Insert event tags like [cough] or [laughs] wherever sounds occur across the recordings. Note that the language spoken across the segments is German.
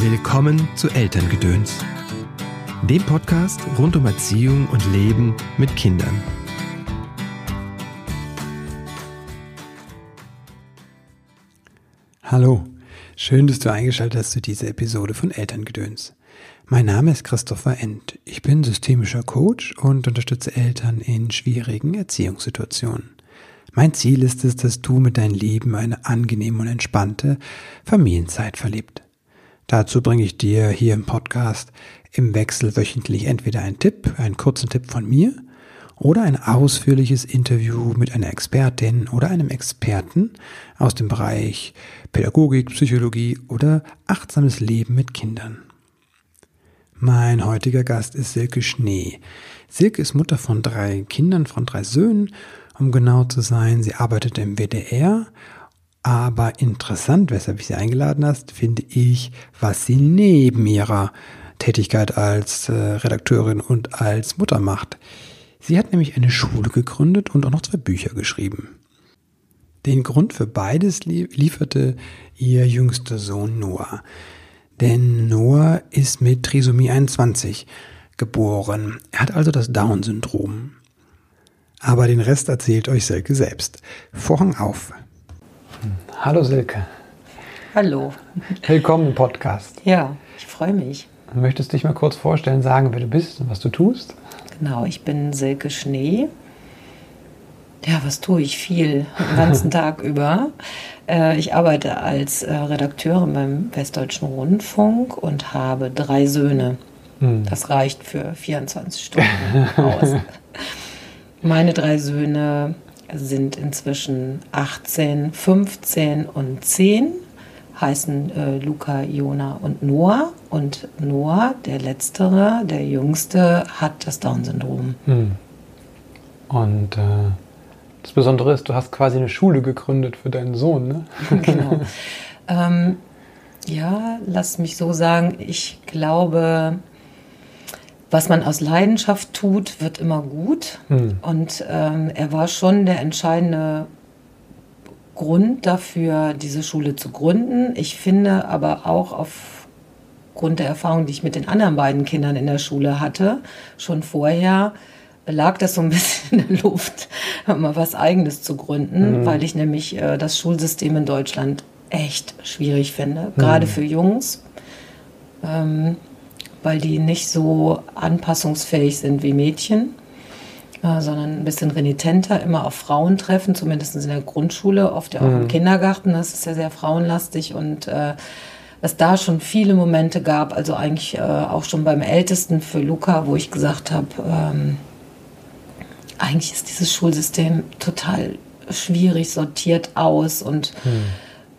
Willkommen zu Elterngedöns, dem Podcast rund um Erziehung und Leben mit Kindern. Hallo, schön, dass du eingeschaltet hast zu dieser Episode von Elterngedöns. Mein Name ist Christopher End. Ich bin systemischer Coach und unterstütze Eltern in schwierigen Erziehungssituationen. Mein Ziel ist es, dass du mit deinem Leben eine angenehme und entspannte Familienzeit verlebt. Dazu bringe ich dir hier im Podcast im Wechsel wöchentlich entweder einen Tipp, einen kurzen Tipp von mir oder ein ausführliches Interview mit einer Expertin oder einem Experten aus dem Bereich Pädagogik, Psychologie oder achtsames Leben mit Kindern. Mein heutiger Gast ist Silke Schnee. Silke ist Mutter von drei Kindern, von drei Söhnen. Um genau zu sein, sie arbeitet im WDR aber interessant, weshalb ich sie eingeladen hast, finde ich, was sie neben ihrer Tätigkeit als äh, Redakteurin und als Mutter macht. Sie hat nämlich eine Schule gegründet und auch noch zwei Bücher geschrieben. Den Grund für beides lieferte ihr jüngster Sohn Noah. Denn Noah ist mit Trisomie 21 geboren. Er hat also das Down-Syndrom. Aber den Rest erzählt euch Selke selbst. Vorhang auf. Hallo Silke. Hallo. Willkommen im Podcast. Ja, ich freue mich. Möchtest du dich mal kurz vorstellen, sagen, wer du bist und was du tust? Genau, ich bin Silke Schnee. Ja, was tue ich viel, den ganzen [laughs] Tag über. Äh, ich arbeite als äh, Redakteurin beim Westdeutschen Rundfunk und habe drei Söhne. Hm. Das reicht für 24 Stunden [laughs] aus. Meine drei Söhne sind inzwischen 18, 15 und 10, heißen äh, Luca, Jona und Noah. Und Noah, der letztere, der jüngste, hat das Down-Syndrom. Hm. Und äh, das Besondere ist, du hast quasi eine Schule gegründet für deinen Sohn, ne? [laughs] genau. [laughs] Ähm, ja, lass mich so sagen, ich glaube, was man aus Leidenschaft tut, wird immer gut. Hm. Und ähm, er war schon der entscheidende Grund dafür, diese Schule zu gründen. Ich finde aber auch aufgrund der Erfahrung, die ich mit den anderen beiden Kindern in der Schule hatte, schon vorher lag das so ein [laughs] bisschen in der Luft, mal was Eigenes zu gründen, mhm. weil ich nämlich äh, das Schulsystem in Deutschland echt schwierig finde, gerade mhm. für Jungs. Ähm, weil die nicht so anpassungsfähig sind wie Mädchen, äh, sondern ein bisschen renitenter, immer auf Frauen treffen, zumindest in der Grundschule, oft ja auch mhm. im Kindergarten, das ist ja sehr frauenlastig und äh, es da schon viele Momente gab, also eigentlich äh, auch schon beim Ältesten für Luca, wo ich gesagt habe, ähm, eigentlich ist dieses Schulsystem total schwierig sortiert aus und mhm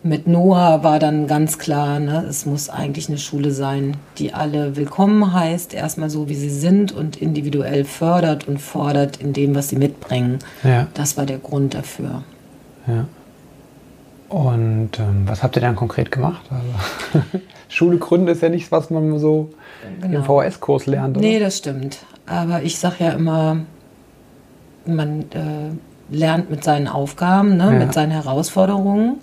mit Noah war dann ganz klar, ne, es muss eigentlich eine Schule sein, die alle willkommen heißt, erstmal so wie sie sind und individuell fördert und fordert in dem, was sie mitbringen. Ja. Das war der Grund dafür. Ja. Und ähm, was habt ihr dann konkret gemacht? Also, [laughs] Schule gründen ist ja nichts, was man so genau. im VHS-Kurs lernt. Oder? Nee, das stimmt. Aber ich sage ja immer, man äh, lernt mit seinen Aufgaben, ne, ja. mit seinen Herausforderungen.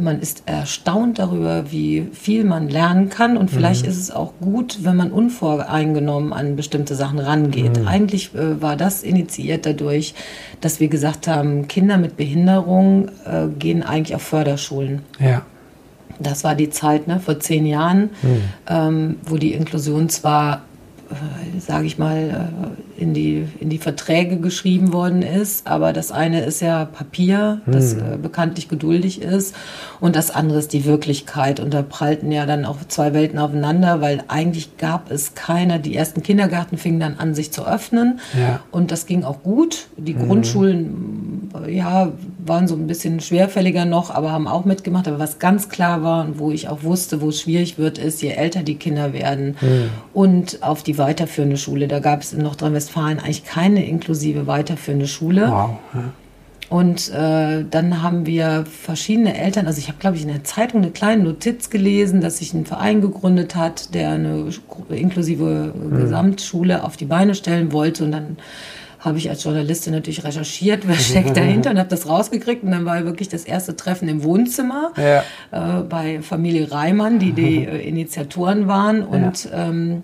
Man ist erstaunt darüber, wie viel man lernen kann. Und vielleicht mhm. ist es auch gut, wenn man unvoreingenommen an bestimmte Sachen rangeht. Mhm. Eigentlich äh, war das initiiert dadurch, dass wir gesagt haben, Kinder mit Behinderung äh, gehen eigentlich auf Förderschulen. Ja. Das war die Zeit ne, vor zehn Jahren, mhm. ähm, wo die Inklusion zwar sage ich mal, äh, in die, in die Verträge geschrieben worden ist. Aber das eine ist ja Papier, das hm. Äh, bekanntlich geduldig ist. Und das andere ist die Wirklichkeit. Und da prallten ja dann auch zwei Welten aufeinander, weil eigentlich gab es keiner. Die ersten Kindergärten fingen dann an, sich zu öffnen. Ja. Und das ging auch gut. Die hm. Grundschulen, ja, waren so ein bisschen schwerfälliger noch, aber haben auch mitgemacht. Aber was ganz klar war und wo ich auch wusste, wo es schwierig wird, ist, je älter die Kinder werden hm. und auf die weiterführende Schule. Da gab es in Nordrhein-Westfalen eigentlich keine inklusive weiterführende Schule. Wow. Ja. Und äh, dann haben wir verschiedene Eltern, also ich habe, glaube ich, in der Zeitung eine kleine Notiz gelesen, dass sich ein Verein gegründet hat, der eine inklusive mhm. Gesamtschule auf die Beine stellen wollte. Und dann habe ich als Journalistin natürlich recherchiert, [laughs] wer steckt dahinter und habe das rausgekriegt. Und dann war wirklich das erste Treffen im Wohnzimmer ja. äh, bei Familie Reimann, die die [laughs] äh, Initiatoren waren. Und ja. ähm,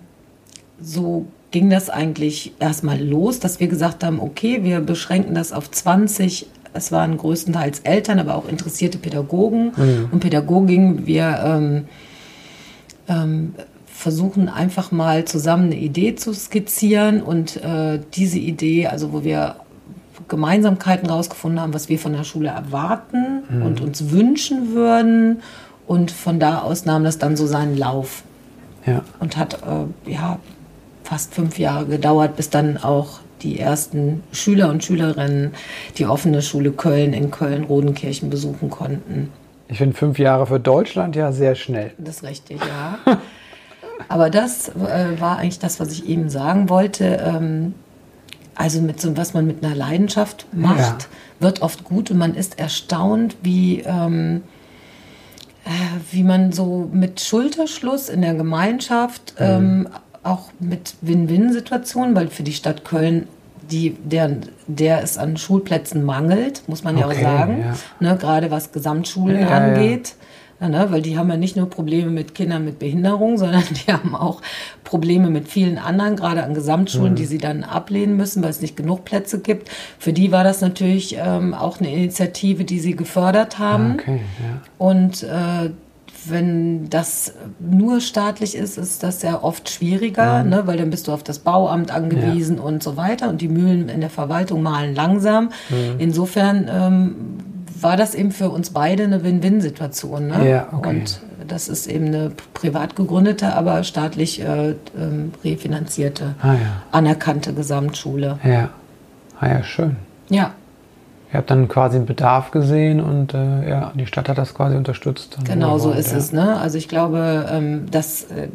so ging das eigentlich erstmal los, dass wir gesagt haben, okay, wir beschränken das auf 20 es waren größtenteils Eltern, aber auch interessierte Pädagogen mhm. und Pädagoginnen. Wir ähm, ähm, versuchen einfach mal zusammen eine Idee zu skizzieren und äh, diese Idee, also wo wir Gemeinsamkeiten rausgefunden haben, was wir von der Schule erwarten mhm. und uns wünschen würden. Und von da aus nahm das dann so seinen Lauf. Ja. Und hat äh, ja, fast fünf Jahre gedauert, bis dann auch die ersten Schüler und Schülerinnen die offene Schule Köln in Köln-Rodenkirchen besuchen konnten. Ich finde fünf Jahre für Deutschland ja sehr schnell. Das ist richtig, ja. [laughs] Aber das äh, war eigentlich das, was ich eben sagen wollte. Ähm, also mit so, was man mit einer Leidenschaft macht, ja. wird oft gut und man ist erstaunt, wie, ähm, äh, wie man so mit Schulterschluss in der Gemeinschaft mhm. ähm, auch mit Win-Win-Situationen, weil für die Stadt Köln die, der, der es an Schulplätzen mangelt, muss man ja okay, auch sagen, ja. Ne, gerade was Gesamtschulen ja, angeht. Ja. Ne, weil die haben ja nicht nur Probleme mit Kindern mit Behinderung, [laughs] sondern die haben auch Probleme mit vielen anderen, gerade an Gesamtschulen, mhm. die sie dann ablehnen müssen, weil es nicht genug Plätze gibt. Für die war das natürlich ähm, auch eine Initiative, die sie gefördert haben. Okay, ja. Und äh, wenn das nur staatlich ist, ist das ja oft schwieriger, mhm. ne? weil dann bist du auf das Bauamt angewiesen ja. und so weiter und die Mühlen in der Verwaltung malen langsam. Mhm. Insofern ähm, war das eben für uns beide eine Win-Win-Situation. Ne? Ja, okay. Und das ist eben eine privat gegründete, aber staatlich äh, ähm, refinanzierte, ah, ja. anerkannte Gesamtschule. Ja, ah, ja, schön. Ja. Ihr habt dann quasi einen Bedarf gesehen und äh, ja, die Stadt hat das quasi unterstützt. Genau so ist ja. es. Ne? Also ich glaube, ähm, das äh,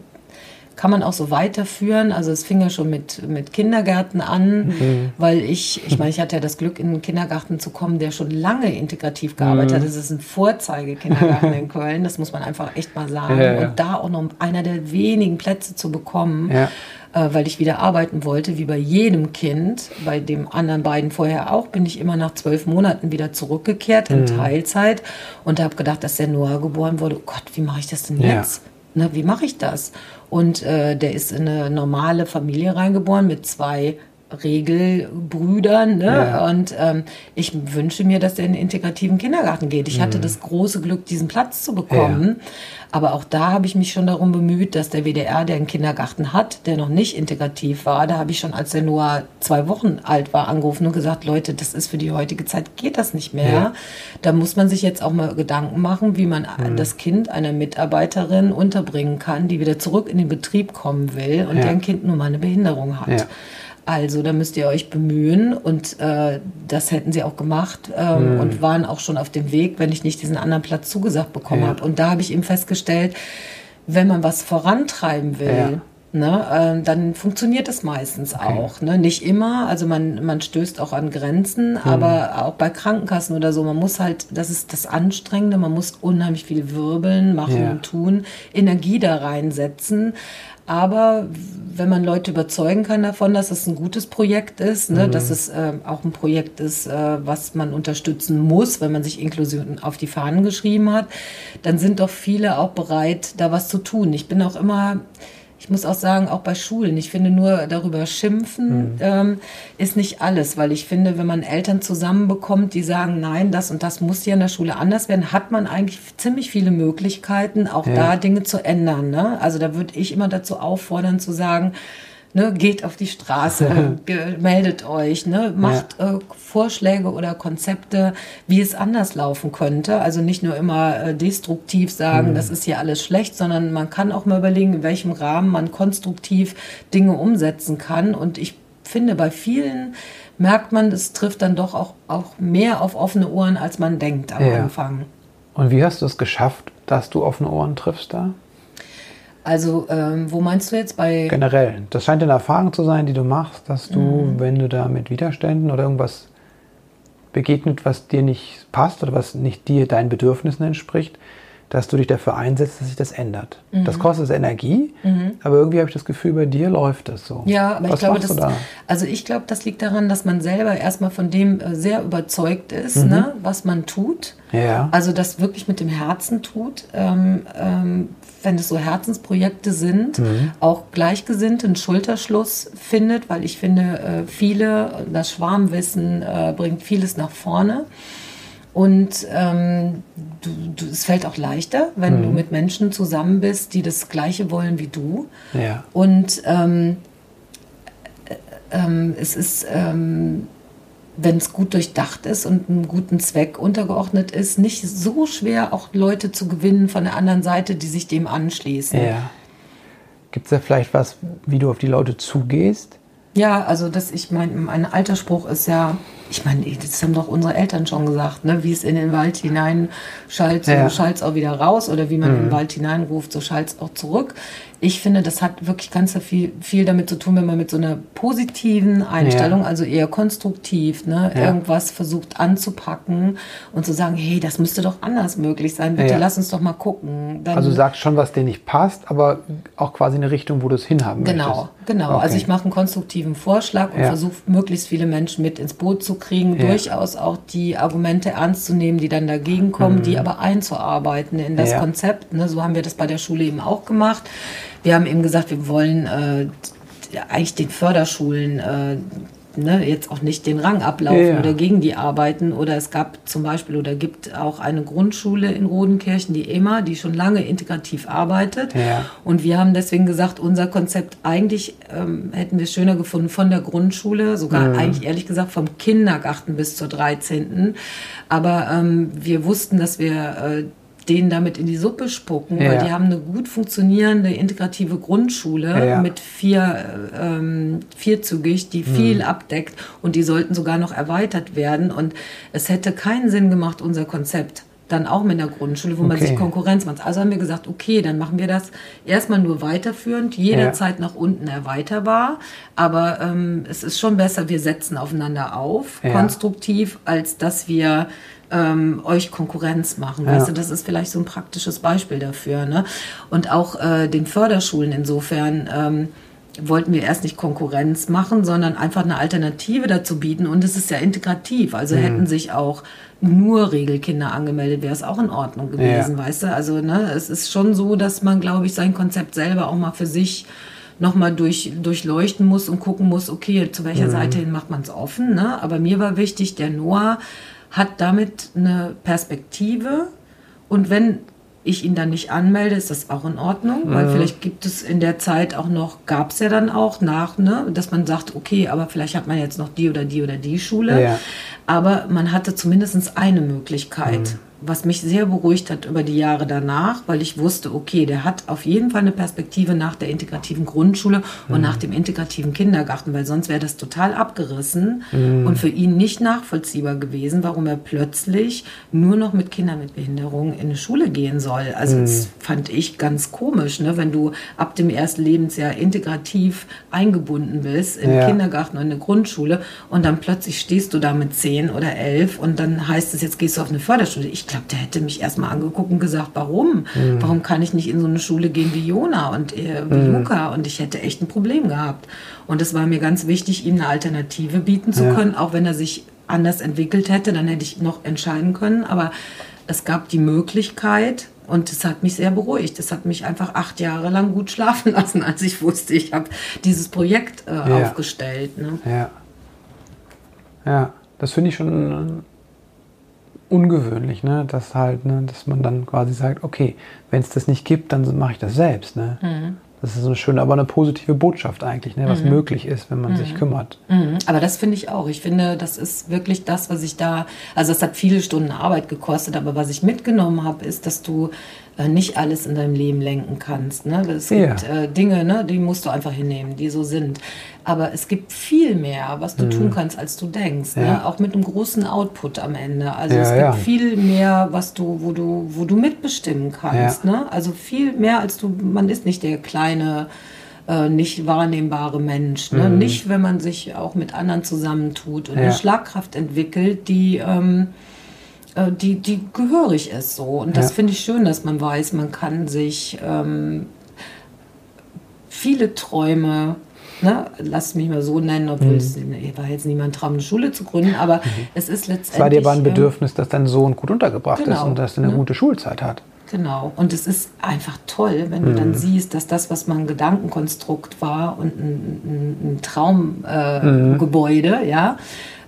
kann man auch so weiterführen. Also es fing ja schon mit, mit Kindergärten an, mhm. weil ich, ich meine, ich hatte ja das Glück, in einen Kindergarten zu kommen, der schon lange integrativ gearbeitet hat. Mhm. Das ist ein Vorzeigekindergarten in Köln, das muss man einfach echt mal sagen. Ja, ja. Und da auch noch einer der wenigen Plätze zu bekommen. Ja äh, weil ich wieder arbeiten wollte, wie bei jedem Kind. Bei dem anderen beiden vorher auch, bin ich immer nach zwölf Monaten wieder zurückgekehrt in mhm. Teilzeit und habe gedacht, dass der Noah geboren wurde. Oh Gott, wie mache ich das denn jetzt? Ja. Ne, wie mache ich das? Und äh, der ist in eine normale Familie reingeboren mit zwei Regelbrüdern. Ne? Ja. Und ähm, ich wünsche mir, dass er in den integrativen Kindergarten geht. Ich mhm. hatte das große Glück, diesen Platz zu bekommen. Ja. Aber auch da habe ich mich schon darum bemüht, dass der WDR, der einen Kindergarten hat, der noch nicht integrativ war, da habe ich schon, als er nur zwei Wochen alt war, angerufen und gesagt, Leute, das ist für die heutige Zeit, geht das nicht mehr. Ja. Da muss man sich jetzt auch mal Gedanken machen, wie man mhm. das Kind einer Mitarbeiterin unterbringen kann, die wieder zurück in den Betrieb kommen will und deren Kind nun mal eine Behinderung hat. Also da müsst ihr euch bemühen und äh, das hätten sie auch gemacht ähm, mhm. und waren auch schon auf dem Weg, wenn ich nicht diesen anderen Platz zugesagt bekommen ja. habe. Und da habe ich eben festgestellt, wenn man was vorantreiben will, ja. Ne, äh, dann funktioniert es meistens okay. auch. Ne? Nicht immer, also man, man stößt auch an Grenzen, mhm. aber auch bei Krankenkassen oder so, man muss halt, das ist das Anstrengende, man muss unheimlich viel wirbeln, machen ja. und tun, Energie da reinsetzen. Aber wenn man Leute überzeugen kann davon, dass es ein gutes Projekt ist, ne, mhm. dass es äh, auch ein Projekt ist, äh, was man unterstützen muss, wenn man sich Inklusion auf die Fahnen geschrieben hat, dann sind doch viele auch bereit, da was zu tun. Ich bin auch immer muss auch sagen, auch bei Schulen, ich finde nur darüber schimpfen mhm. ähm, ist nicht alles, weil ich finde, wenn man Eltern zusammenbekommt, die sagen, nein, das und das muss ja in der Schule anders werden, hat man eigentlich ziemlich viele Möglichkeiten, auch ja. da Dinge zu ändern. Ne? Also da würde ich immer dazu auffordern zu sagen, Ne, geht auf die Straße, [laughs] meldet euch, ne, macht ja. äh, Vorschläge oder Konzepte, wie es anders laufen könnte. Also nicht nur immer äh, destruktiv sagen, mhm. das ist hier alles schlecht, sondern man kann auch mal überlegen, in welchem Rahmen man konstruktiv Dinge umsetzen kann. Und ich finde, bei vielen merkt man, es trifft dann doch auch, auch mehr auf offene Ohren, als man denkt am ja. Anfang. Und wie hast du es geschafft, dass du offene Ohren triffst da? Also, ähm, wo meinst du jetzt bei. Generell. Das scheint eine Erfahrung zu sein, die du machst, dass du, mhm. wenn du da mit Widerständen oder irgendwas begegnet, was dir nicht passt oder was nicht dir deinen Bedürfnissen entspricht, dass du dich dafür einsetzt, dass sich das ändert. Mhm. Das kostet Energie, mhm. aber irgendwie habe ich das Gefühl, bei dir läuft das so. Ja, aber Was ich glaube, das, da? also ich glaube, das liegt daran, dass man selber erstmal von dem äh, sehr überzeugt ist, mhm. ne, was man tut. Ja. Also das wirklich mit dem Herzen tut. Ähm, ähm, wenn es so Herzensprojekte sind, mhm. auch Gleichgesinnte einen Schulterschluss findet, weil ich finde, äh, viele, das Schwarmwissen äh, bringt vieles nach vorne. Und ähm, du, du, es fällt auch leichter, wenn mhm. du mit Menschen zusammen bist, die das Gleiche wollen wie du. Ja. Und ähm, äh, ähm, es ist, ähm, wenn es gut durchdacht ist und einem guten Zweck untergeordnet ist, nicht so schwer, auch Leute zu gewinnen von der anderen Seite, die sich dem anschließen. Ja. Gibt es da vielleicht was, wie du auf die Leute zugehst? Ja, also das, ich meine, mein alter Spruch ist ja, ich meine, das haben doch unsere Eltern schon gesagt, ne? wie es in den Wald hinein schallt, so ja. schallt es auch wieder raus oder wie man mhm. in den mhm. Wald hineinruft, so schallt es auch zurück. Ich finde, das hat wirklich ganz viel, viel damit zu tun, wenn man mit so einer positiven Einstellung, ja. also eher konstruktiv, ne, ja. irgendwas versucht anzupacken und zu sagen, hey, das müsste doch anders möglich sein, bitte lass uns doch mal gucken. Dann, also sagst schon, was dir nicht passt, aber auch quasi eine Richtung, wo du es hinhaben genau, möchtest. Genau, genau. Okay. Also ich mache einen konstruktiven Vorschlag und versuche möglichst viele Menschen mit ins Boot zu kriegen, ja. durchaus auch die Argumente ernst zu nehmen, die dann dagegen kommen, mhm. die aber einzuarbeiten in das ja. Konzept. Ne? So haben wir das bei der Schule eben auch gemacht. Wir haben eben gesagt, wir wollen äh, eigentlich den Förderschulen äh, ne, jetzt auch nicht den Rang ablaufen ja. oder gegen die arbeiten. Oder es gab zum Beispiel oder gibt auch eine Grundschule in Rodenkirchen, die EMA, die schon lange integrativ arbeitet. Ja. Und wir haben deswegen gesagt, unser Konzept eigentlich ähm, hätten wir schöner gefunden von der Grundschule, sogar eigentlich ehrlich gesagt vom Kindergarten bis zur 13. Aber ähm, wir wussten, dass wir äh, denen damit in die Suppe spucken, ja. weil die haben eine gut funktionierende integrative Grundschule ja. mit vier, ähm, vierzügig, die mhm. viel abdeckt und die sollten sogar noch erweitert werden. Und es hätte keinen Sinn gemacht, unser Konzept dann auch mit der Grundschule, wo okay. man sich Konkurrenz macht. Also haben wir gesagt, okay, dann machen wir das erstmal nur weiterführend, jederzeit ja. nach unten erweiterbar. Aber ähm, es ist schon besser, wir setzen aufeinander auf, ja. konstruktiv, als dass wir ähm, euch Konkurrenz machen. Ja. Weißt du, das ist vielleicht so ein praktisches Beispiel dafür. Ne? Und auch äh, den Förderschulen insofern. Ähm, wollten wir erst nicht Konkurrenz machen, sondern einfach eine Alternative dazu bieten. Und es ist ja integrativ. Also mhm. hätten sich auch nur Regelkinder angemeldet, wäre es auch in Ordnung gewesen, ja. weißt du? Also ne, es ist schon so, dass man, glaube ich, sein Konzept selber auch mal für sich nochmal durch, durchleuchten muss und gucken muss, okay, zu welcher mhm. Seite hin macht man es offen. Ne? Aber mir war wichtig, der Noah hat damit eine Perspektive. Und wenn ich ihn dann nicht anmelde, ist das auch in Ordnung, weil mhm. vielleicht gibt es in der Zeit auch noch, gab es ja dann auch nach, ne, dass man sagt, okay, aber vielleicht hat man jetzt noch die oder die oder die Schule. Ja. Aber man hatte zumindest eine Möglichkeit. Mhm was mich sehr beruhigt hat über die Jahre danach, weil ich wusste, okay, der hat auf jeden Fall eine Perspektive nach der integrativen Grundschule und mhm. nach dem integrativen Kindergarten, weil sonst wäre das total abgerissen mhm. und für ihn nicht nachvollziehbar gewesen, warum er plötzlich nur noch mit Kindern mit Behinderung in eine Schule gehen soll. Also mhm. das fand ich ganz komisch, ne? wenn du ab dem ersten Lebensjahr integrativ eingebunden bist im ja. Kindergarten und in der Grundschule und dann plötzlich stehst du da mit zehn oder elf und dann heißt es, jetzt gehst du auf eine Förderschule. Ich glaube, der hätte mich erstmal angeguckt und gesagt, warum? Mhm. Warum kann ich nicht in so eine Schule gehen wie Jona und äh, wie mhm. Luca? Und ich hätte echt ein Problem gehabt. Und es war mir ganz wichtig, ihm eine Alternative bieten zu ja. können, auch wenn er sich anders entwickelt hätte, dann hätte ich noch entscheiden können. Aber es gab die Möglichkeit, und das hat mich sehr beruhigt. Das hat mich einfach acht Jahre lang gut schlafen [laughs] lassen, als ich wusste, ich habe dieses Projekt äh, ja. aufgestellt. Ne? Ja. Ja, das finde ich schon ungewöhnlich, ne? dass halt, ne, dass man dann quasi sagt, okay, wenn es das nicht gibt, dann mache ich das selbst. Ne? Mhm. Das ist so eine schöne, aber eine positive Botschaft eigentlich, ne, was mhm. möglich ist, wenn man mhm. sich kümmert. Mhm. Aber das finde ich auch. Ich finde, das ist wirklich das, was ich da, also es hat viele Stunden Arbeit gekostet, aber was ich mitgenommen habe, ist, dass du äh, nicht alles in deinem Leben lenken kannst. Ne? Es gibt ja. äh, Dinge, ne, die musst du einfach hinnehmen, die so sind. Aber es gibt viel mehr, was du mhm. tun kannst, als du denkst. Ne? Ja. Ne? Auch mit einem großen Output am Ende. Also ja, es gibt viel mehr, was du, wo du, wo du mitbestimmen kannst. Ne? Also viel mehr, als du, man ist nicht der kleine äh, nicht wahrnehmbare Mensch. Ne? Mhm. Nicht, wenn man sich auch mit anderen zusammentut und eine Schlagkraft entwickelt, die ähm, äh, die, die gehörig ist so. Und das Ja. finde ich schön, dass man weiß, man kann sich ähm, viele Träume, ne, lass mich mal so nennen, obwohl es war jetzt niemand Traum, eine Schule zu gründen, aber es ist letztendlich. Mhm. Es war dir aber ein ähm, Bedürfnis, dass dein Sohn gut untergebracht ist Genau, und dass er eine ne? gute Schulzeit hat. Genau. Und es ist einfach toll, wenn du Mhm. dann siehst, dass das, was mal ein Gedankenkonstrukt war und ein, ein, ein Traumgebäude, Mhm. äh, ja,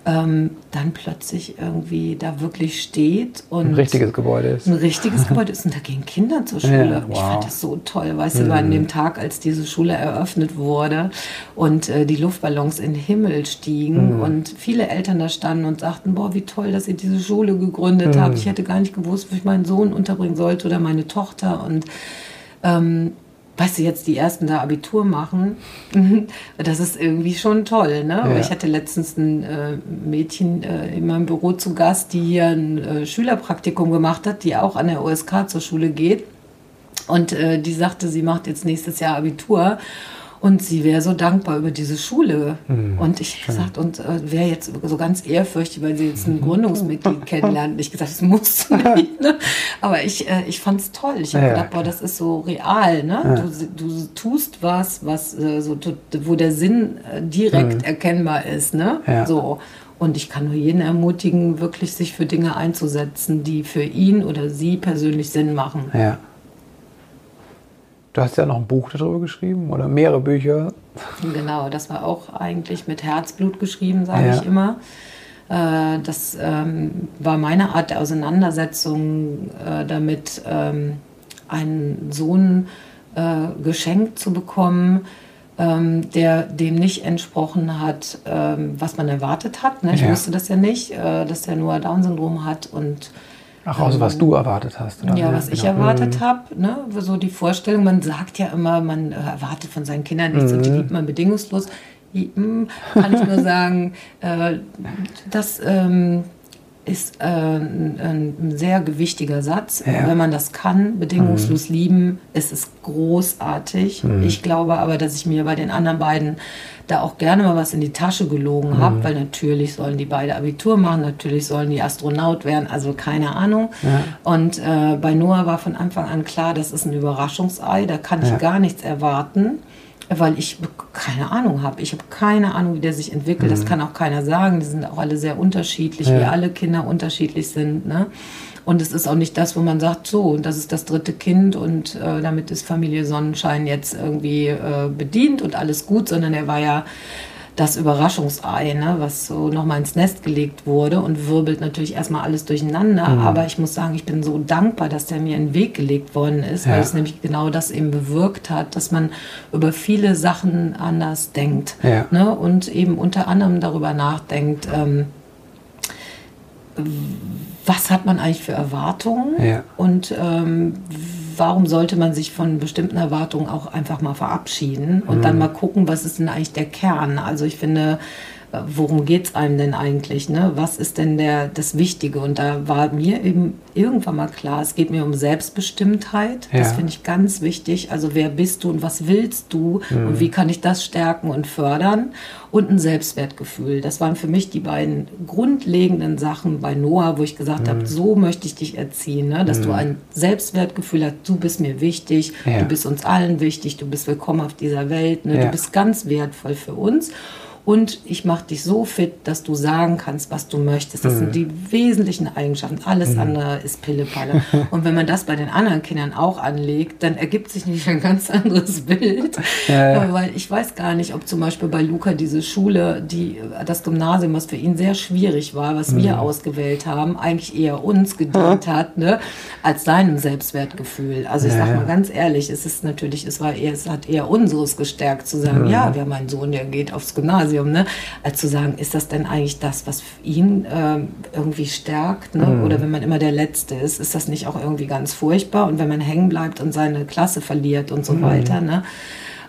ähm, dann plötzlich irgendwie da wirklich steht und Ein richtiges Gebäude ist. ein richtiges Gebäude ist und da gehen Kinder zur Schule. Ja, Ich wow. fand das so toll, weißt du, an dem Tag, als diese Schule eröffnet wurde und äh, die Luftballons in den Himmel stiegen und viele Eltern da standen und sagten, boah, wie toll, dass ihr diese Schule gegründet habt. Ich hätte gar nicht gewusst, wo ich meinen Sohn unterbringen sollte oder meine Tochter und ähm, weißt du, jetzt die ersten da Abitur machen, [laughs] das ist irgendwie schon toll, ne? Ja. Ich hatte letztens ein äh, Mädchen äh, in meinem Büro zu Gast, die hier ein äh, Schülerpraktikum gemacht hat, die auch an der OSK zur Schule geht. Und die sagte, sie macht jetzt nächstes Jahr Abitur. Und sie wäre so dankbar über diese Schule. und ich habe gesagt, und äh, wäre jetzt so ganz ehrfürchtig, weil sie jetzt ein Gründungsmitglied [laughs] kennenlernt. Ich gesagt, das musst du nicht. [laughs] Ne? Aber ich, äh, ich fand es toll. Ich habe Ja, gedacht, boah, das ist so real. Ne? Du, du tust was, was äh, so, tut- wo der Sinn äh, direkt erkennbar ist. Ne? Ja. So. Und ich kann nur jeden ermutigen, wirklich sich für Dinge einzusetzen, die für ihn oder sie persönlich Sinn machen. Ja. Du hast ja noch ein Buch darüber geschrieben oder mehrere Bücher. Genau, das war auch eigentlich mit Herzblut geschrieben, sage Ja. ich immer. Äh, das ähm, war meine Art der Auseinandersetzung äh, damit, ähm, einen Sohn äh, geschenkt zu bekommen, ähm, der dem nicht entsprochen hat, was man erwartet hat. Ne? Ich Ja. wusste das ja nicht, dass der nur Down-Syndrom hat und Ach, aus was du erwartet hast. Oder? ja, was ich genau. erwartet habe, ne? so die Vorstellung, man sagt ja immer, man äh, erwartet von seinen Kindern nichts und die liebt man bedingungslos. Mm, Kann ich nur [laughs] sagen, äh, das ähm, ist äh, ein, ein sehr gewichtiger Satz. Ja. Wenn man das kann, bedingungslos lieben, ist es großartig. Ich glaube aber, dass ich mir bei den anderen beiden da auch gerne mal was in die Tasche gelogen habe, weil natürlich sollen die beide Abitur machen, natürlich sollen die Astronaut werden, also keine Ahnung. Und äh, bei Noah war von Anfang an klar, das ist ein Überraschungsei, da kann ich Ja. gar nichts erwarten. Weil ich keine Ahnung habe. Ich habe keine Ahnung, wie der sich entwickelt. Das kann auch keiner sagen. Die sind auch alle sehr unterschiedlich, wie Mhm. Ja. alle Kinder unterschiedlich sind. Ne? Und es ist auch nicht das, wo man sagt, so, das ist das dritte Kind und äh, damit ist Familie Sonnenschein jetzt irgendwie äh, bedient und alles gut, sondern er war ja das Überraschungsei, ne, was so nochmal ins Nest gelegt wurde und wirbelt natürlich erstmal alles durcheinander. Mhm. Aber ich muss sagen, ich bin so dankbar, dass der mir in den Weg gelegt worden ist, Ja. weil es nämlich genau das eben bewirkt hat, dass man über viele Sachen anders denkt. Ja. Ne, und eben unter anderem darüber nachdenkt, ähm, was hat man eigentlich für Erwartungen Ja. und ähm, warum sollte man sich von bestimmten Erwartungen auch einfach mal verabschieden und Mhm. dann mal gucken, was ist denn eigentlich der Kern? Also ich finde, worum geht es einem denn eigentlich? Ne? Was ist denn der, das Wichtige? Und da war mir eben irgendwann mal klar, es geht mir um Selbstbestimmtheit. Das Ja. finde ich ganz wichtig. Also wer bist du und was willst du und wie kann ich das stärken und fördern? Und ein Selbstwertgefühl. Das waren für mich die beiden grundlegenden Sachen bei Noah, wo ich gesagt habe, so möchte ich dich erziehen, ne? dass du ein Selbstwertgefühl hast, du bist mir wichtig, Ja. du bist uns allen wichtig, du bist willkommen auf dieser Welt, ne? Ja. du bist ganz wertvoll für uns. Und ich mache dich so fit, dass du sagen kannst, was du möchtest. Das Mhm. sind die wesentlichen Eigenschaften. Alles andere ist Pillepalle. [laughs] Und wenn man das bei den anderen Kindern auch anlegt, dann ergibt sich nicht ein ganz anderes Bild. Ja, ja. Weil ich weiß gar nicht, ob zum Beispiel bei Luca diese Schule, die, das Gymnasium, was für ihn sehr schwierig war, was Mhm. wir ausgewählt haben, eigentlich eher uns gedient hat, ne, als seinem Selbstwertgefühl. Also ich Ja, sag ja. mal ganz ehrlich, es ist natürlich, es war eher, es hat eher unseres gestärkt zu sagen, Mhm. ja, wir haben einen Sohn, der geht aufs Gymnasium, ne, als zu sagen, ist das denn eigentlich das, was ihn ähm, irgendwie stärkt, ne? Mhm. Oder wenn man immer der Letzte ist, ist das nicht auch irgendwie ganz furchtbar? Und wenn man hängen bleibt und seine Klasse verliert und so Mhm. weiter, ne?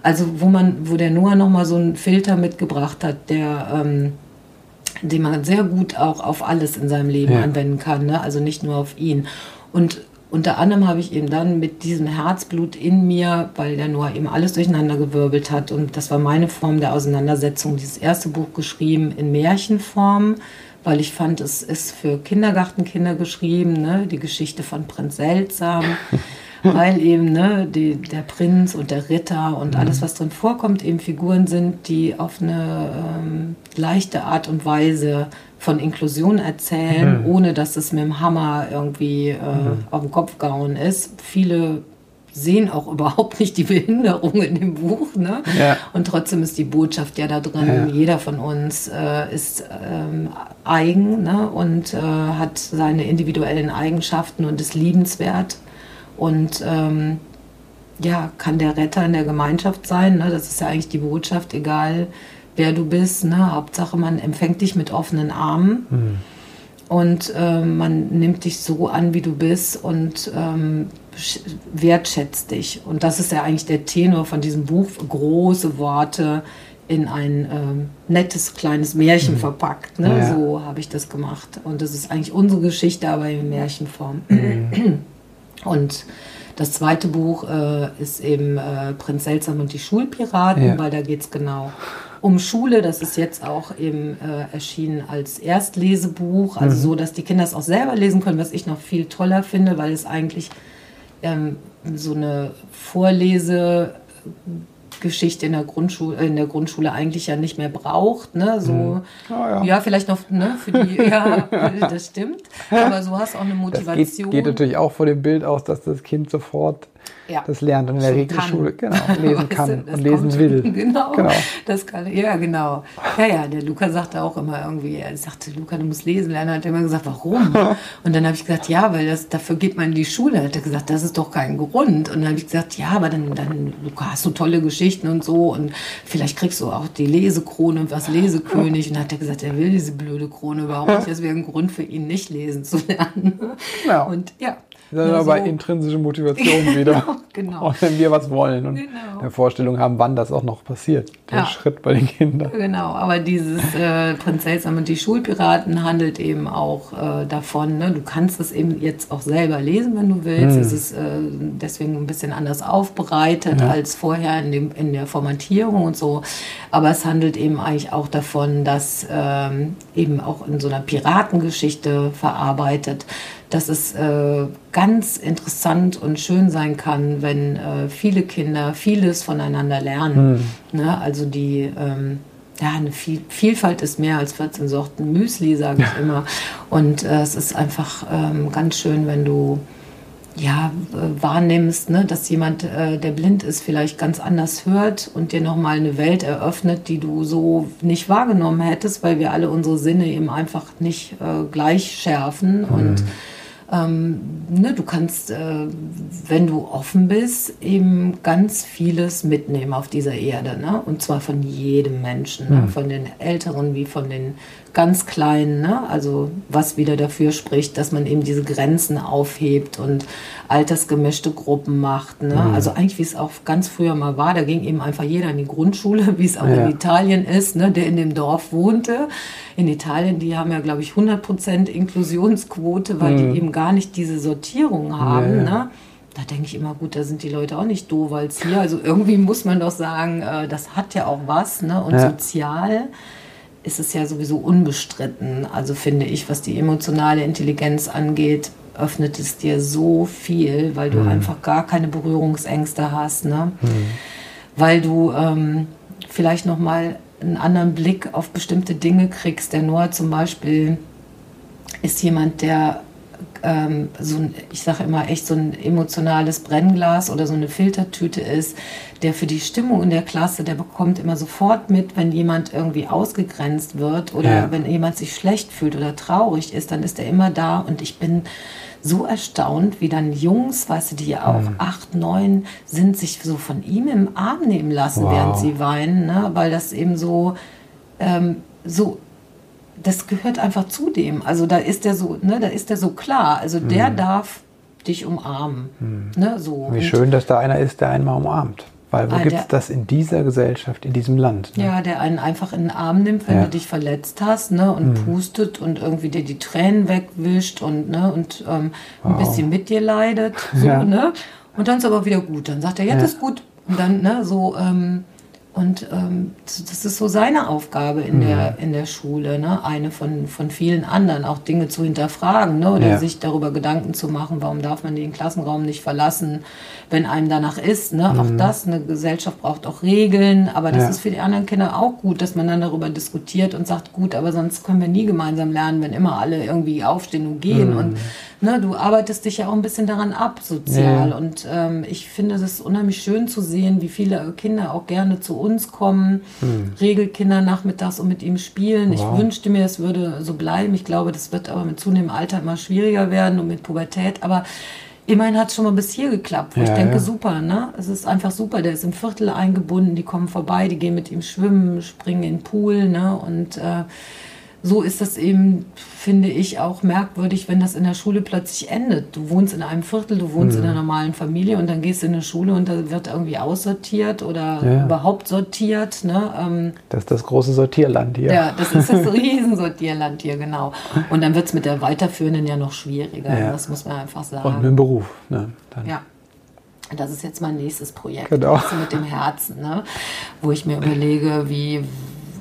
Also wo man, wo der Noah noch mal so einen Filter mitgebracht hat, der ähm, den man sehr gut auch auf alles in seinem Leben Ja. anwenden kann, ne? also nicht nur auf ihn. Und unter anderem habe ich eben dann mit diesem Herzblut in mir, weil der Noah eben alles durcheinander gewirbelt hat und das war meine Form der Auseinandersetzung, dieses erste Buch geschrieben in Märchenform, weil ich fand, es ist für Kindergartenkinder geschrieben, ne? die Geschichte von Prinz Seltsam. [laughs] [laughs] weil eben ne, die, der Prinz und der Ritter und mhm. alles, was drin vorkommt, eben Figuren sind, die auf eine ähm, leichte Art und Weise von Inklusion erzählen, mhm. ohne dass es mit dem Hammer irgendwie äh, mhm. auf den Kopf gehauen ist. Viele sehen auch [laughs] überhaupt nicht die Behinderung in dem Buch. Ne? Ja. Und trotzdem ist die Botschaft ja da drin, ja. jeder von uns äh, ist ähm, eigen ne? und äh, hat seine individuellen Eigenschaften und ist liebenswert und ähm, ja, kann der Retter in der Gemeinschaft sein. Ne? Das ist ja eigentlich die Botschaft, egal wer du bist. Ne? Hauptsache, man empfängt dich mit offenen Armen. Mhm. Und äh, man nimmt dich so an, wie du bist und ähm, wertschätzt dich. Und das ist ja eigentlich der Tenor von diesem Buch. Große Worte in ein ähm, nettes kleines Märchen mhm. verpackt. Ne? Ja. So habe ich das gemacht. Und das ist eigentlich unsere Geschichte, aber in Märchenform. Mhm. [clears throat] Und das zweite Buch äh, ist eben äh, Prinz Seltsam und die Schulpiraten, ja. weil da geht es genau um Schule. Das ist jetzt auch eben äh, erschienen als Erstlesebuch, also mhm. so, dass die Kinder es auch selber lesen können, was ich noch viel toller finde, weil es eigentlich ähm, so eine Vorlese Geschichte in der Grundschule, in der Grundschule eigentlich ja nicht mehr braucht. Ne? So, oh, ja. ja. vielleicht noch ne, für die, [laughs] ja, das stimmt. Aber so hast du auch eine Motivation. Das geht, geht natürlich auch vor dem Bild aus, dass das Kind sofort ja. das lernt und in der Regelschule genau, lesen [laughs] kann und lesen will. [laughs] Genau, genau, das kann, ja genau. Ja, ja, der Luca sagte auch immer irgendwie, er sagte, Luca, du musst lesen lernen. Er hat immer gesagt, warum? [laughs] Und dann habe ich gesagt, ja, weil das, dafür geht man in die Schule. Er hat gesagt, das ist doch kein Grund. Und dann habe ich gesagt, ja, aber dann, dann, Luca, hast du tolle Geschichten und so und vielleicht kriegst du auch die Lesekrone und was Lesekönig. Und dann hat er gesagt, er will diese blöde Krone überhaupt nicht. Das wäre ein Grund für ihn, nicht lesen zu lernen. Ja. Und ja, dann ja, aber so. intrinsische Motivation [laughs] wieder. genau. Und wenn wir was wollen und genau. eine Vorstellung haben, wann das auch noch passiert. Der ja. Schritt bei den Kindern. Genau, aber dieses äh, Prinz Seltsam und die Schulpiraten handelt eben auch äh, davon. Ne? Du kannst es eben jetzt auch selber lesen, wenn du willst. Hm. Es ist äh, deswegen ein bisschen anders aufbereitet ja. als vorher in, dem, in der Formatierung und so. Aber es handelt eben eigentlich auch davon, dass ähm, eben auch in so einer Piratengeschichte verarbeitet dass es äh, ganz interessant und schön sein kann, wenn äh, viele Kinder vieles voneinander lernen. Mhm. Ne? Also die ähm, ja, eine Viel Vielfalt ist mehr als 14 Sorten Müsli, sage ich immer. Und äh, es ist einfach ähm, ganz schön, wenn du ja, äh, wahrnimmst, ne, dass jemand, äh, der blind ist, vielleicht ganz anders hört und dir nochmal eine Welt eröffnet, die du so nicht wahrgenommen hättest, weil wir alle unsere Sinne eben einfach nicht äh, gleich schärfen. Mhm. Und ähm, ne, du kannst, äh, wenn du offen bist, eben ganz vieles mitnehmen auf dieser Erde. Ne? Und zwar von jedem Menschen, ne? Mhm. von den Älteren wie von den ganz Kleinen. Ne? Also was wieder dafür spricht, dass man eben diese Grenzen aufhebt und altersgemischte Gruppen macht. Ne? Mhm. Also eigentlich, wie es auch ganz früher mal war, da ging eben einfach jeder in die Grundschule, [laughs] wie es auch ja. in Italien ist, ne? der in dem Dorf wohnte. In Italien, die haben ja, glaube ich, 100% Inklusionsquote, weil mhm. die eben gar nicht diese Sortierung haben. Ja, Ne? Da denke ich immer, gut, da sind die Leute auch nicht doof als hier. Also irgendwie muss man doch sagen, äh, das hat ja auch was. Ne? Und ja. sozial ist es ja sowieso unbestritten. Also finde ich, was die emotionale Intelligenz angeht, öffnet es dir so viel, weil du mhm. einfach gar keine Berührungsängste hast. Ne? Mhm. Weil du ähm, vielleicht noch mal einen anderen Blick auf bestimmte Dinge kriegst. Der Noah zum Beispiel ist jemand, der ähm, so ein, ich sage immer echt so ein emotionales Brennglas oder so eine Filtertüte ist, der für die Stimmung in der Klasse, der bekommt immer sofort mit, wenn jemand irgendwie ausgegrenzt wird oder ja. wenn jemand sich schlecht fühlt oder traurig ist, dann ist er immer da und ich bin so erstaunt, wie dann Jungs, weißt du, die ja auch mhm. acht, neun sind, sich so von ihm im Arm nehmen lassen, wow. während sie weinen, ne? weil das eben so, ähm, so das gehört einfach zu dem. Also da ist der so, ne, da ist der so klar. Also der mhm. darf dich umarmen. Mhm. Ne, so. Wie schön, dass da einer ist, der einmal umarmt. Weil wo ah, gibt es das in dieser Gesellschaft, in diesem Land? Ne? Ja, der einen einfach in den Arm nimmt, wenn ja. du dich verletzt hast, ne, und mhm. pustet und irgendwie dir die Tränen wegwischt und, ne, und ähm, wow. ein bisschen mit dir leidet. So, ja. ne? Und dann ist aber wieder gut. Dann sagt er, jetzt ja. ist gut. Und dann, ne, so, ähm, Und ähm, das ist so seine Aufgabe in, mhm. der, in der Schule, ne? eine von, von vielen anderen, auch Dinge zu hinterfragen ne? oder ja. sich darüber Gedanken zu machen, warum darf man den Klassenraum nicht verlassen, wenn einem danach ist. Ne? Mhm. Auch das, eine Gesellschaft braucht auch Regeln, aber das ja. ist für die anderen Kinder auch gut, dass man dann darüber diskutiert und sagt, gut, aber sonst können wir nie gemeinsam lernen, wenn immer alle irgendwie aufstehen und gehen. Mhm. Und ne, du arbeitest dich ja auch ein bisschen daran ab, sozial. Ja. Und ähm, ich finde es unheimlich schön zu sehen, wie viele Kinder auch gerne zu uns kommen, hm. Regelkinder nachmittags und mit ihm spielen. Wow. Ich wünschte mir, es würde so bleiben. Ich glaube, das wird aber mit zunehmendem Alter immer schwieriger werden und mit Pubertät. Aber immerhin hat es schon mal bis hier geklappt. Wo ja, ich denke, ja. super, ne? Es ist einfach super. Der ist im Viertel eingebunden, die kommen vorbei, die gehen mit ihm schwimmen, springen in den Pool, ne? Und äh, so ist das eben, finde ich, auch merkwürdig, wenn das in der Schule plötzlich endet. Du wohnst in einem Viertel, du wohnst mhm. in einer normalen Familie und dann gehst du in eine Schule und da wird irgendwie aussortiert oder ja. überhaupt sortiert. Ne? Ähm, das ist das große Sortierland hier. Ja, das ist das [laughs] Riesensortierland hier, genau. Und dann wird es mit der Weiterführenden ja noch schwieriger. Ja. Das muss man einfach sagen. Und mit dem Beruf. Ne? Dann. Ja. Das ist jetzt mein nächstes Projekt. Genau. mit dem Herzen, ne? wo ich mir überlege, wie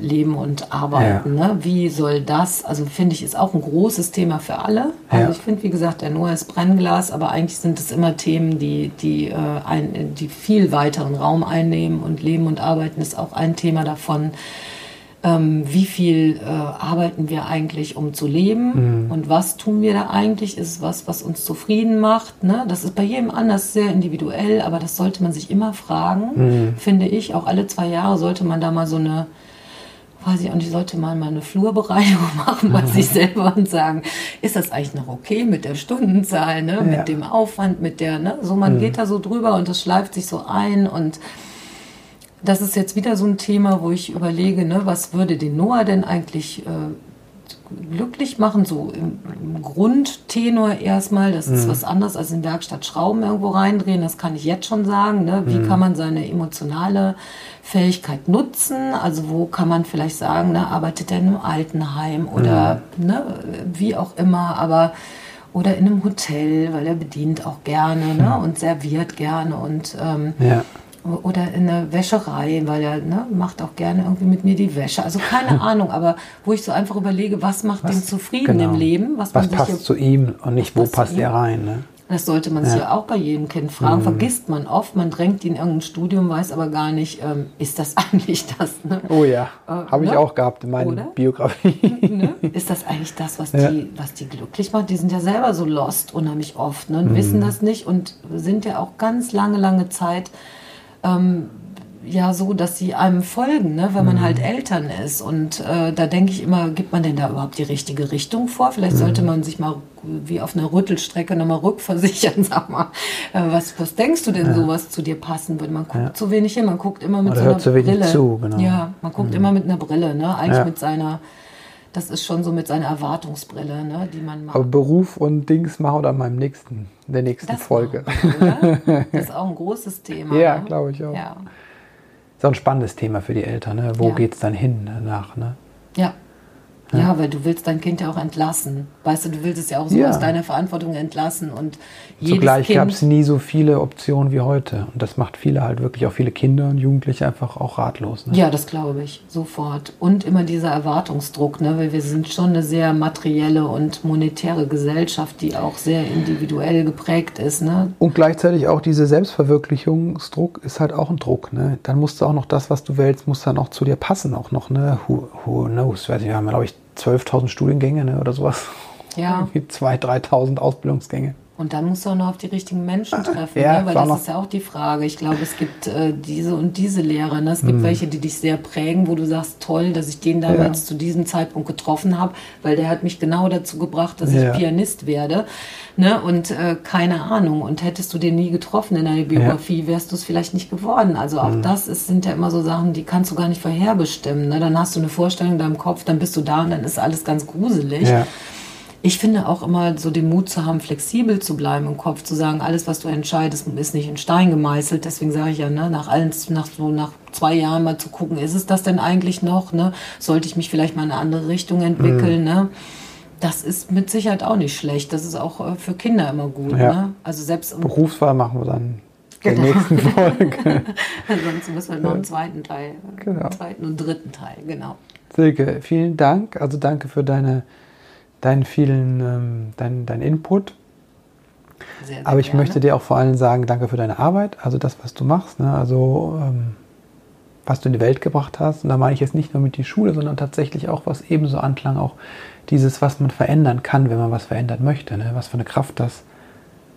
Leben und Arbeiten. Ja. Ne? Wie soll das, also finde ich, ist auch ein großes Thema für alle. Also ja. ich finde, wie gesagt, der Noah ist Brennglas, aber eigentlich sind es immer Themen, die, die, äh, ein, die viel weiteren Raum einnehmen und Leben und Arbeiten ist auch ein Thema davon. Ähm, wie viel äh, arbeiten wir eigentlich, um zu leben mhm. und was tun wir da eigentlich? Ist es was, was uns zufrieden macht? Ne? Das ist bei jedem anders sehr individuell, aber das sollte man sich immer fragen, mhm. finde ich. Auch alle zwei Jahre sollte man da mal so eine weiß ich, und ich sollte mal meine Flurbereinigung [laughs] machen bei sich selber und sagen, ist das eigentlich noch okay mit der Stundenzahl, ne? Ja. mit dem Aufwand, mit der, ne? so man mhm. geht da so drüber und das schleift sich so ein und das ist jetzt wieder so ein Thema, wo ich überlege, ne, was würde den Noah denn eigentlich äh, glücklich machen, so im, im Grundtenor erstmal. Das ist mhm. was anderes als in Werkstatt Schrauben irgendwo reindrehen. Das kann ich jetzt schon sagen. Ne? Wie mhm. kann man seine emotionale Fähigkeit nutzen? Also wo kann man vielleicht sagen, ne, arbeitet er in einem Altenheim oder mhm. ne, wie auch immer, aber oder in einem Hotel, weil er bedient auch gerne ne, und serviert gerne und ähm, ja oder in der Wäscherei, weil er ne, macht auch gerne irgendwie mit mir die Wäsche. Also keine [laughs] Ahnung, aber wo ich so einfach überlege, was macht was, den zufrieden genau. im Leben? Was, was passt hier, zu ihm und nicht, wo passt er rein? Ne? Das sollte man sich ja auch bei jedem Kind fragen. Mhm. Vergisst man oft, man drängt ihn in irgendein Studium, weiß aber gar nicht, ähm, ist das [laughs] eigentlich das? Ne? Oh ja, äh, habe ich ne? auch gehabt in meiner? Biografie. Ne? Ist das eigentlich das, was, [laughs] ja. die, was die glücklich macht? Die sind ja selber so lost unheimlich oft ne? und mhm. wissen das nicht und sind ja auch ganz lange, lange Zeit ähm, ja so, dass sie einem folgen, ne? wenn man mhm. halt Eltern ist. Und äh, da denke ich immer, gibt man denn da überhaupt die richtige Richtung vor? Vielleicht mhm. sollte man sich mal wie auf einer Rüttelstrecke nochmal rückversichern. [laughs] Sag mal, äh, was, was denkst du denn ja. so, was zu dir passen würde? Man guckt ja. zu wenig hin, man guckt immer mit Oder so einer zu Brille. Zu, genau. Ja, man guckt mhm. immer mit einer Brille, ne? eigentlich ja. mit seiner das ist schon so mit seiner Erwartungsbrille, ne, die man macht. Aber Beruf und Dings machen wir dann beim nächsten, der nächsten das Folge. Auch, [laughs] das ist auch ein großes Thema. ja, ne? glaube ich auch. Ja. Ist auch ein spannendes Thema für die Eltern. Ne? Wo ja. geht es dann hin danach? Ne? Ja. Ja, weil du willst dein Kind ja auch entlassen. Weißt du, du willst es ja auch so ja. aus deiner Verantwortung entlassen. Und Zugleich gab es nie so viele Optionen wie heute. Und das macht viele halt wirklich, auch viele Kinder und Jugendliche einfach auch ratlos. Ne? Ja, das glaube ich, sofort. Und immer dieser Erwartungsdruck, ne? weil wir sind schon eine sehr materielle und monetäre Gesellschaft, die auch sehr individuell geprägt ist. Ne? Und gleichzeitig auch dieser Selbstverwirklichungsdruck ist halt auch ein Druck. Ne? Dann musst du auch noch das, was du wählst, muss dann auch zu dir passen. Auch noch, ne? Who, who knows? Weiß ich, wir haben, glaube ich, 12.000 Studiengänge ne, oder sowas. Ja. [laughs] 2.000, 3.000 Ausbildungsgänge. Und dann musst du auch noch auf die richtigen Menschen [laughs] treffen, ja, ne? weil das ist ja auch die Frage. Ich glaube, es gibt äh, diese und diese Lehrer. Ne? Es gibt mhm. welche, die dich sehr prägen, wo du sagst, toll, dass ich den damals ja. zu diesem Zeitpunkt getroffen habe, weil der hat mich genau dazu gebracht, dass ja. ich Pianist werde. Ne? Und äh, keine Ahnung. Und hättest du den nie getroffen in deiner Biografie, wärst du es vielleicht nicht geworden. Also auch mhm. das ist, sind ja immer so Sachen, die kannst du gar nicht vorherbestimmen. Ne? Dann hast du eine Vorstellung in deinem Kopf, dann bist du da und dann ist alles ganz gruselig. Ich finde auch immer so den Mut zu haben, flexibel zu bleiben im Kopf, zu sagen, alles, was du entscheidest, ist nicht in Stein gemeißelt. Deswegen sage ich ja, ne, nach allen, nach so nach zwei Jahren mal zu gucken, ist es das denn eigentlich noch? Ne? Sollte ich mich vielleicht mal in eine andere Richtung entwickeln? Mhm. Ne? Das ist mit Sicherheit auch nicht schlecht. Das ist auch äh, für Kinder immer gut. Ja. Ne? Also selbst Berufswahl machen wir dann der genau. nächsten [laughs] Folge. Ansonsten müssen wir noch einen zweiten Teil, genau. einen zweiten und dritten Teil, genau. Silke, vielen Dank. Also danke für deine, deinen vielen, ähm, dein, dein Input. Sehr, sehr Aber ich gerne. möchte dir auch vor allem sagen, danke für deine Arbeit, also das, was du machst. Ne? Also ähm, was du in die Welt gebracht hast. Und da meine ich jetzt nicht nur mit die Schule, sondern tatsächlich auch, was ebenso anklang, auch dieses, was man verändern kann, wenn man was verändern möchte. Ne? Was für eine Kraft das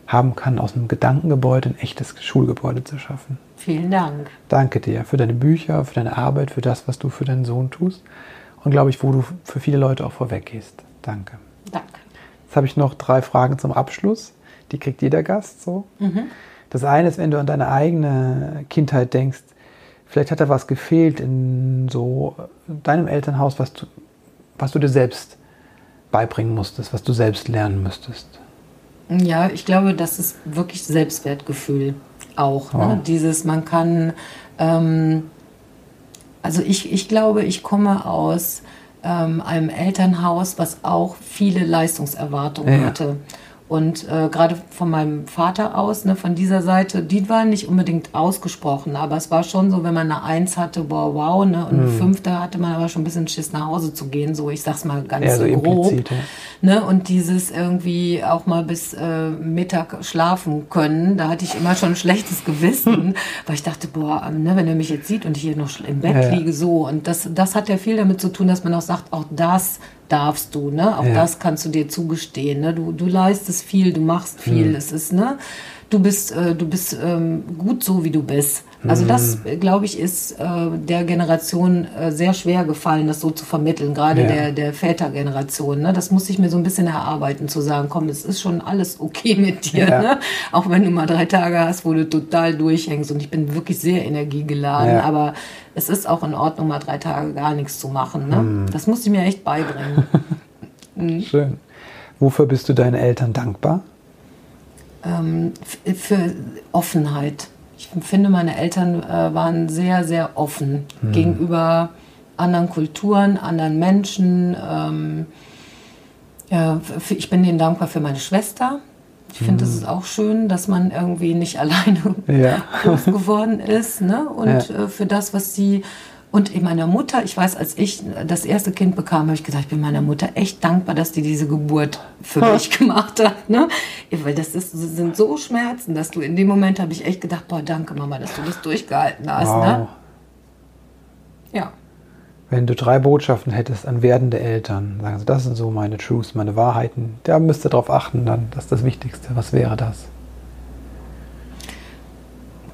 haben kann, aus einem Gedankengebäude ein echtes Schulgebäude zu schaffen. Vielen Dank. Danke dir für deine Bücher, für deine Arbeit, für das, was du für deinen Sohn tust. Und glaube ich, wo du für viele Leute auch vorweg gehst. Danke. Danke. Jetzt habe ich noch drei Fragen zum Abschluss. Die kriegt jeder Gast so. Mhm. Das eine ist, wenn du an deine eigene Kindheit denkst, Vielleicht hat da was gefehlt in so deinem Elternhaus, was du, was du dir selbst beibringen musstest, was du selbst lernen müsstest. Ja, ich glaube, das ist wirklich Selbstwertgefühl auch. Oh. Ne? Dieses, man kann, ähm, also ich, ich glaube, ich komme aus ähm, einem Elternhaus, was auch viele Leistungserwartungen ja. hatte. Und äh, gerade von meinem Vater aus, ne, von dieser Seite, die war nicht unbedingt ausgesprochen, aber es war schon so, wenn man eine Eins hatte, boah, wow, ne, und eine mhm. Fünfte hatte man aber schon ein bisschen Schiss nach Hause zu gehen, so ich sag's mal ganz ja, so grob. Ja. Ne, und dieses irgendwie auch mal bis äh, Mittag schlafen können, da hatte ich immer schon ein schlechtes Gewissen, [laughs] weil ich dachte, boah, ne, wenn er mich jetzt sieht und ich hier noch im Bett ja, liege, so. Und das, das hat ja viel damit zu tun, dass man auch sagt, auch das darfst du, ne? Auch ja. das kannst du dir zugestehen, ne? Du, du leistest viel, du machst viel, mhm. es ist, ne? Du bist, äh, du bist ähm, gut so, wie du bist. Also mhm. das, glaube ich, ist äh, der Generation äh, sehr schwer gefallen, das so zu vermitteln, gerade ja. der, der Vätergeneration. Ne? Das muss ich mir so ein bisschen erarbeiten, zu sagen, komm, es ist schon alles okay [laughs] mit dir. Ja. Ne? Auch wenn du mal drei Tage hast, wo du total durchhängst. Und ich bin wirklich sehr energiegeladen, ja. aber es ist auch in Ordnung, mal drei Tage gar nichts zu machen. Ne? Mhm. Das muss ich mir echt beibringen. [laughs] mhm. Schön. Wofür bist du deinen Eltern dankbar? Ähm, für Offenheit. Ich finde, meine Eltern äh, waren sehr, sehr offen mhm. gegenüber anderen Kulturen, anderen Menschen. Ähm, ja, für, ich bin ihnen dankbar für meine Schwester. Ich finde, es mhm. ist auch schön, dass man irgendwie nicht [laughs] alleine ja. groß geworden ist. Ne? Und ja. äh, für das, was sie und in meiner Mutter, ich weiß, als ich das erste Kind bekam, habe ich gesagt, ich bin meiner Mutter echt dankbar, dass die diese Geburt für ha. mich gemacht hat. Ne? Weil das, ist, das sind so Schmerzen, dass du in dem Moment habe ich echt gedacht, boah, danke Mama, dass du das durchgehalten hast. Ne? Wow. Ne? Ja. Wenn du drei Botschaften hättest an werdende Eltern, sagen sie, das sind so meine Truths, meine Wahrheiten, da müsst ihr darauf achten, dann, das ist das Wichtigste. Was wäre das?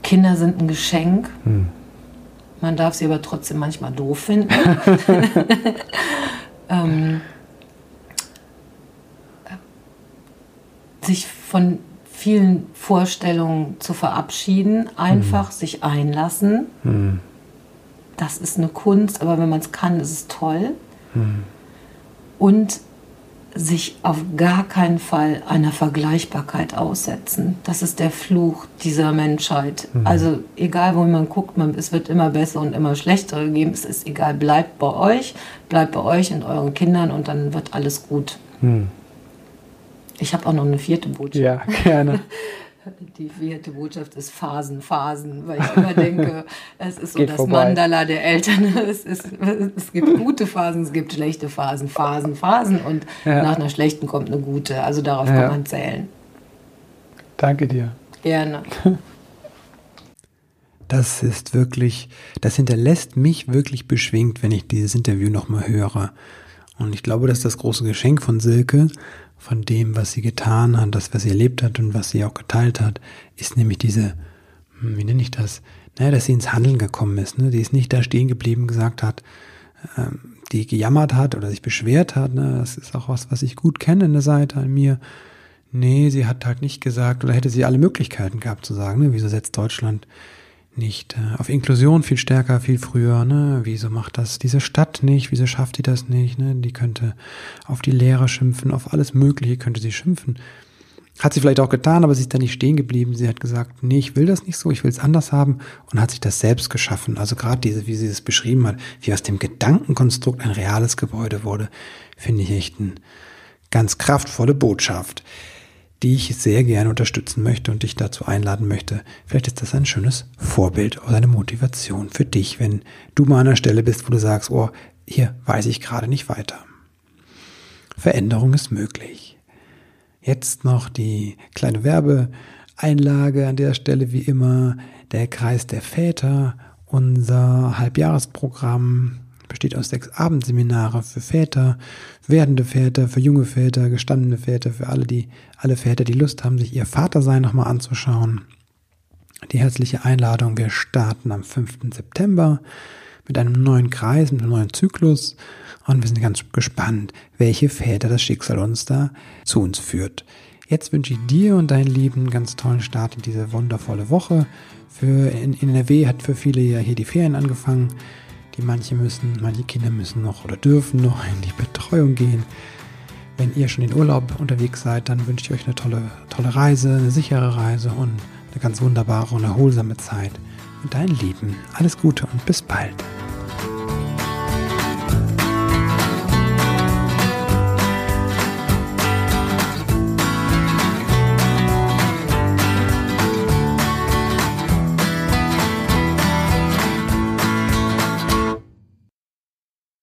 Kinder sind ein Geschenk. Hm man darf sie aber trotzdem manchmal doof finden. [laughs] ähm, sich von vielen Vorstellungen zu verabschieden, einfach hm. sich einlassen. Hm. Das ist eine Kunst, aber wenn man es kann, ist es toll. Hm. Und sich auf gar keinen Fall einer Vergleichbarkeit aussetzen. Das ist der Fluch dieser Menschheit. Mhm. Also egal, wo man guckt, man, es wird immer besser und immer schlechter geben. Es ist egal, bleibt bei euch, bleibt bei euch und euren Kindern und dann wird alles gut. Mhm. Ich habe auch noch eine vierte Botschaft. Ja, gerne. [laughs] Die vierte Botschaft ist Phasen, Phasen, weil ich immer denke, [laughs] es ist so Geht das vorbei. Mandala der Eltern. [laughs] Es, ist, es gibt gute Phasen, es gibt schlechte Phasen, Phasen, Phasen und ja. nach einer schlechten kommt eine gute. Also darauf ja. kann man zählen. Danke dir. Gerne. [laughs] Das ist wirklich, das hinterlässt mich wirklich beschwingt, wenn ich dieses Interview nochmal höre. Und ich glaube, das ist das große Geschenk von Silke, von dem, was sie getan hat, das, was sie erlebt hat und was sie auch geteilt hat, ist nämlich diese, hm, wie nenne ich das? Naja, dass sie ins Handeln gekommen ist. Ne? Die ist nicht da stehen geblieben, gesagt hat, ähm, die gejammert hat oder sich beschwert hat. Ne? Das ist auch was, was ich gut kenne, eine Seite an mir. Nee, sie hat halt nicht gesagt, oder hätte sie alle Möglichkeiten gehabt zu sagen, ne? wieso setzt Deutschland nicht äh, auf Inklusion viel stärker, viel früher, ne? Wieso macht das diese Stadt nicht? Wieso schafft die das nicht? Ne? Die könnte auf die Lehrer schimpfen, auf alles Mögliche könnte sie schimpfen. Hat sie vielleicht auch getan, aber sie ist da nicht stehen geblieben. Sie hat gesagt, nee, ich will das nicht so, ich will es anders haben und hat sich das selbst geschaffen. Also gerade diese, wie sie es beschrieben hat, wie aus dem Gedankenkonstrukt ein reales Gebäude wurde, finde ich echt eine ganz kraftvolle Botschaft. Die ich sehr gerne unterstützen möchte und dich dazu einladen möchte. Vielleicht ist das ein schönes Vorbild oder eine Motivation für dich, wenn du mal an einer Stelle bist, wo du sagst, oh, hier weiß ich gerade nicht weiter. Veränderung ist möglich. Jetzt noch die kleine Werbeeinlage an der Stelle wie immer. Der Kreis der Väter, unser Halbjahresprogramm besteht aus sechs Abendseminare für Väter, werdende Väter, für junge Väter, gestandene Väter, für alle, die, alle Väter, die Lust haben, sich ihr Vatersein nochmal anzuschauen. Die herzliche Einladung. Wir starten am 5. September mit einem neuen Kreis, mit einem neuen Zyklus. Und wir sind ganz gespannt, welche Väter das Schicksal uns da zu uns führt. Jetzt wünsche ich dir und deinen Lieben einen ganz tollen Start in diese wundervolle Woche. Für in, NRW hat für viele ja hier die Ferien angefangen. Die manche müssen, manche Kinder müssen noch oder dürfen noch in die Betreuung gehen. Wenn ihr schon in Urlaub unterwegs seid, dann wünsche ich euch eine tolle, tolle Reise, eine sichere Reise und eine ganz wunderbare und erholsame Zeit. Und deinen Lieben alles Gute und bis bald.